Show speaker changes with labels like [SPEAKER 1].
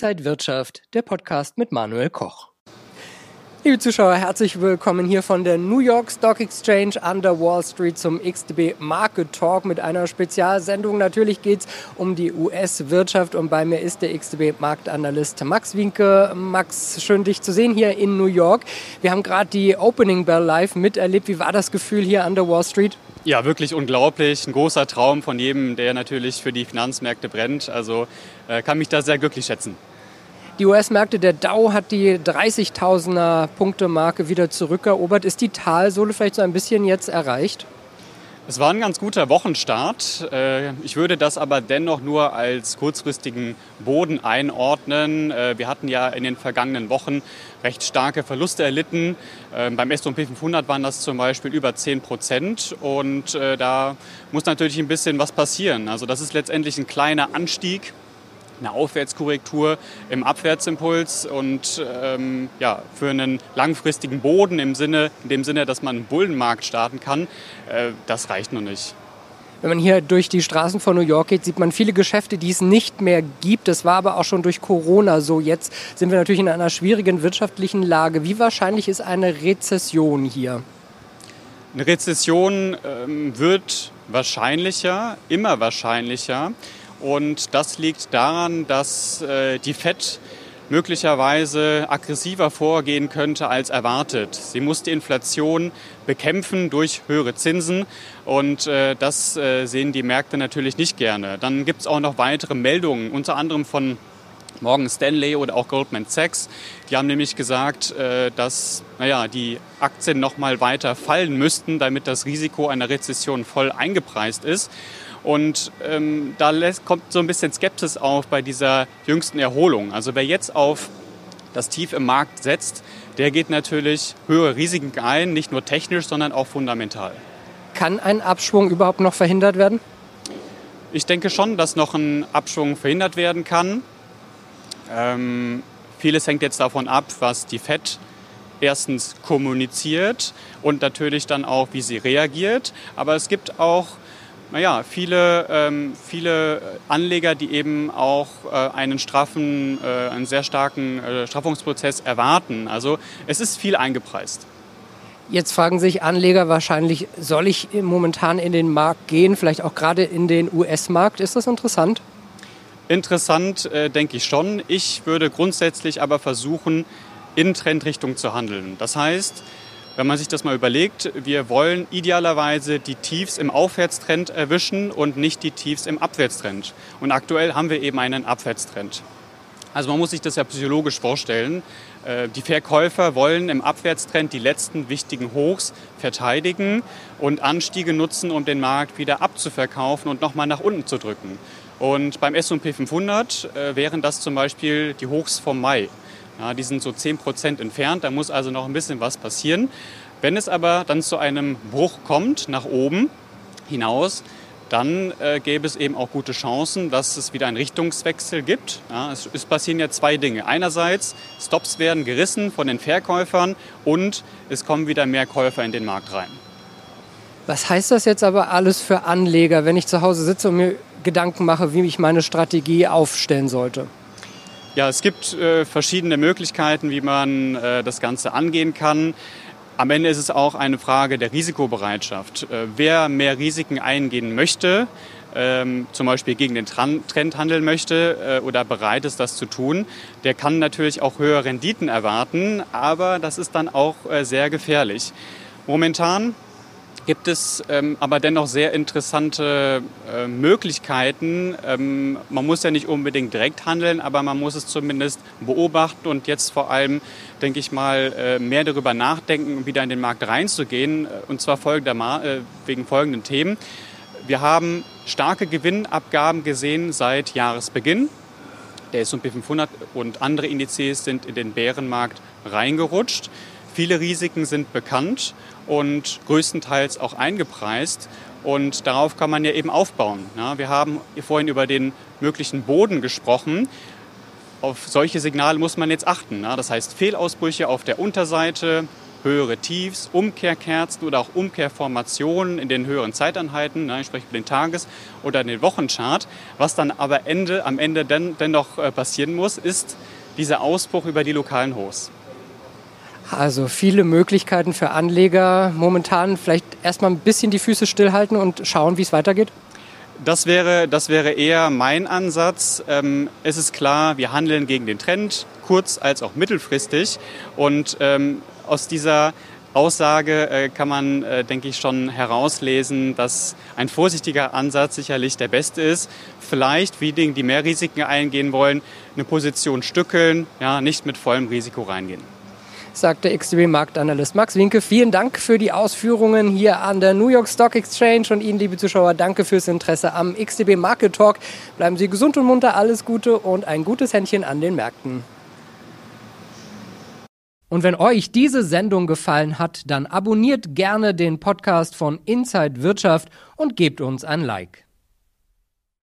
[SPEAKER 1] Inside Wirtschaft, der Podcast mit Manuel Koch. Liebe Zuschauer, herzlich willkommen hier von der New York Stock Exchange an der Wall Street zum XTB Market Talk mit einer Spezialsendung. Natürlich geht es um die US-Wirtschaft und bei mir ist der XTB-Marktanalyst Max Winke. Max, schön dich zu sehen hier in New York. Wir haben gerade die Opening Bell live miterlebt. Wie war das Gefühl hier an der Wall Street?
[SPEAKER 2] Ja, wirklich unglaublich. Ein großer Traum von jedem, der natürlich für die Finanzmärkte brennt. Also äh, kann mich da sehr glücklich schätzen.
[SPEAKER 1] Die US-Märkte, der Dow hat die 30.000er Punkte-Marke wieder zurückerobert. Ist die Talsohle vielleicht so ein bisschen jetzt erreicht?
[SPEAKER 2] Es war ein ganz guter Wochenstart. Äh, ich würde das aber dennoch nur als kurzfristigen Boden einordnen. Äh, wir hatten ja in den vergangenen Wochen recht starke Verluste erlitten. Ähm, beim S&P 500 waren das zum Beispiel über 10 Prozent und äh, da muss natürlich ein bisschen was passieren. Also das ist letztendlich ein kleiner Anstieg eine Aufwärtskorrektur im Abwärtsimpuls und ähm, ja, für einen langfristigen Boden im Sinne, in dem Sinne, dass man einen Bullenmarkt starten kann, äh, das reicht noch nicht.
[SPEAKER 1] Wenn man hier durch die Straßen von New York geht, sieht man viele Geschäfte, die es nicht mehr gibt. Das war aber auch schon durch Corona so. Jetzt sind wir natürlich in einer schwierigen wirtschaftlichen Lage. Wie wahrscheinlich ist eine Rezession hier?
[SPEAKER 2] Eine Rezession ähm, wird wahrscheinlicher, immer wahrscheinlicher. Und das liegt daran, dass äh, die FED möglicherweise aggressiver vorgehen könnte als erwartet. Sie muss die Inflation bekämpfen durch höhere Zinsen und äh, das äh, sehen die Märkte natürlich nicht gerne. Dann gibt es auch noch weitere Meldungen, unter anderem von Morgan Stanley oder auch Goldman Sachs. Die haben nämlich gesagt, äh, dass naja, die Aktien noch mal weiter fallen müssten, damit das Risiko einer Rezession voll eingepreist ist. Und ähm, da lässt, kommt so ein bisschen Skepsis auf bei dieser jüngsten Erholung. Also wer jetzt auf das Tief im Markt setzt, der geht natürlich höhere Risiken ein, nicht nur technisch, sondern auch fundamental.
[SPEAKER 1] Kann ein Abschwung überhaupt noch verhindert werden?
[SPEAKER 2] Ich denke schon, dass noch ein Abschwung verhindert werden kann. Ähm, vieles hängt jetzt davon ab, was die FED erstens kommuniziert und natürlich dann auch, wie sie reagiert. Aber es gibt auch naja, viele, ähm, viele Anleger, die eben auch äh, einen straffen, äh, einen sehr starken äh, Straffungsprozess erwarten. Also es ist viel eingepreist.
[SPEAKER 1] Jetzt fragen sich Anleger wahrscheinlich, soll ich momentan in den Markt gehen, vielleicht auch gerade in den US-Markt? Ist das interessant?
[SPEAKER 2] Interessant, äh, denke ich schon. Ich würde grundsätzlich aber versuchen, in Trendrichtung zu handeln. Das heißt, wenn man sich das mal überlegt, wir wollen idealerweise die Tiefs im Aufwärtstrend erwischen und nicht die Tiefs im Abwärtstrend. Und aktuell haben wir eben einen Abwärtstrend. Also man muss sich das ja psychologisch vorstellen. Äh, die Verkäufer wollen im Abwärtstrend die letzten wichtigen Hochs verteidigen und Anstiege nutzen, um den Markt wieder abzuverkaufen und nochmal nach unten zu drücken. Und beim S&P 500 äh, wären das zum Beispiel die Hochs vom Mai. Ja, die sind so 10 Prozent entfernt, da muss also noch ein bisschen was passieren. Wenn es aber dann zu einem Bruch kommt, nach oben hinaus, dann äh, gäbe es eben auch gute Chancen, dass es wieder einen Richtungswechsel gibt. Ja, es, es, passieren ja zwei Dinge. Einerseits, Stops werden gerissen von den Verkäufern und es kommen wieder mehr Käufer in den Markt rein.
[SPEAKER 1] Was heißt das jetzt aber alles für Anleger, wenn ich zu Hause sitze und mir Gedanken mache, wie ich meine Strategie aufstellen sollte?
[SPEAKER 2] Ja, es gibt äh, verschiedene Möglichkeiten, wie man äh, das Ganze angehen kann. Am Ende ist es auch eine Frage der Risikobereitschaft. Äh, wer mehr Risiken eingehen möchte, ähm, zum Beispiel gegen den Trend handeln möchte äh, oder bereit ist, das zu tun, der kann natürlich auch höhere Renditen erwarten, aber das ist dann auch äh, sehr gefährlich. Momentan gibt es ähm, aber dennoch sehr interessante äh, Möglichkeiten. Ähm, man muss ja nicht unbedingt direkt handeln, aber man muss es zumindest beobachten und jetzt vor allem, denke ich mal, äh, mehr darüber nachdenken, wieder in den Markt reinzugehen. Äh, und zwar äh, wegen folgenden Themen. Wir haben starke Gewinnabgaben gesehen seit Jahresbeginn. Der S&P 500 und andere Indizes sind in den Bärenmarkt reingerutscht. Viele Risiken sind bekannt und größtenteils auch eingepreist. Und darauf kann man ja eben aufbauen. Wir haben vorhin über den möglichen Boden gesprochen. Auf solche Signale muss man jetzt achten. Das heißt Fehlausbrüche auf der Unterseite, höhere Tiefs, Umkehrkerzen oder auch Umkehrformationen in den höheren Zeiteinheiten, ich spreche über den Tages- oder den Wochenchart. Was dann aber Ende, am Ende den, dennoch äh, passieren muss, ist dieser Ausbruch über die lokalen Hochs.
[SPEAKER 1] Also viele Möglichkeiten für Anleger. Momentan vielleicht erstmal ein bisschen die Füße stillhalten und schauen, wie es weitergeht?
[SPEAKER 2] Das wäre, das wäre eher mein Ansatz. Ähm, es ist klar, wir handeln gegen den Trend, kurz- als auch mittelfristig. Und ähm, aus dieser Aussage äh, kann man, äh, denke ich, schon herauslesen, dass ein vorsichtiger Ansatz sicherlich der beste ist. Vielleicht, wie diejenigen, die mehr Risiken eingehen wollen, eine Position stückeln, ja, nicht mit vollem Risiko reingehen
[SPEAKER 1] sagt der XTB-Marktanalyst Max Winke. Vielen Dank für die Ausführungen hier an der New York Stock Exchange und Ihnen, liebe Zuschauer, danke fürs Interesse am XTB Market Talk. Bleiben Sie gesund und munter, alles Gute und ein gutes Händchen an den Märkten. Und wenn euch diese Sendung gefallen hat, dann abonniert gerne den Podcast von Inside Wirtschaft und gebt uns ein Like.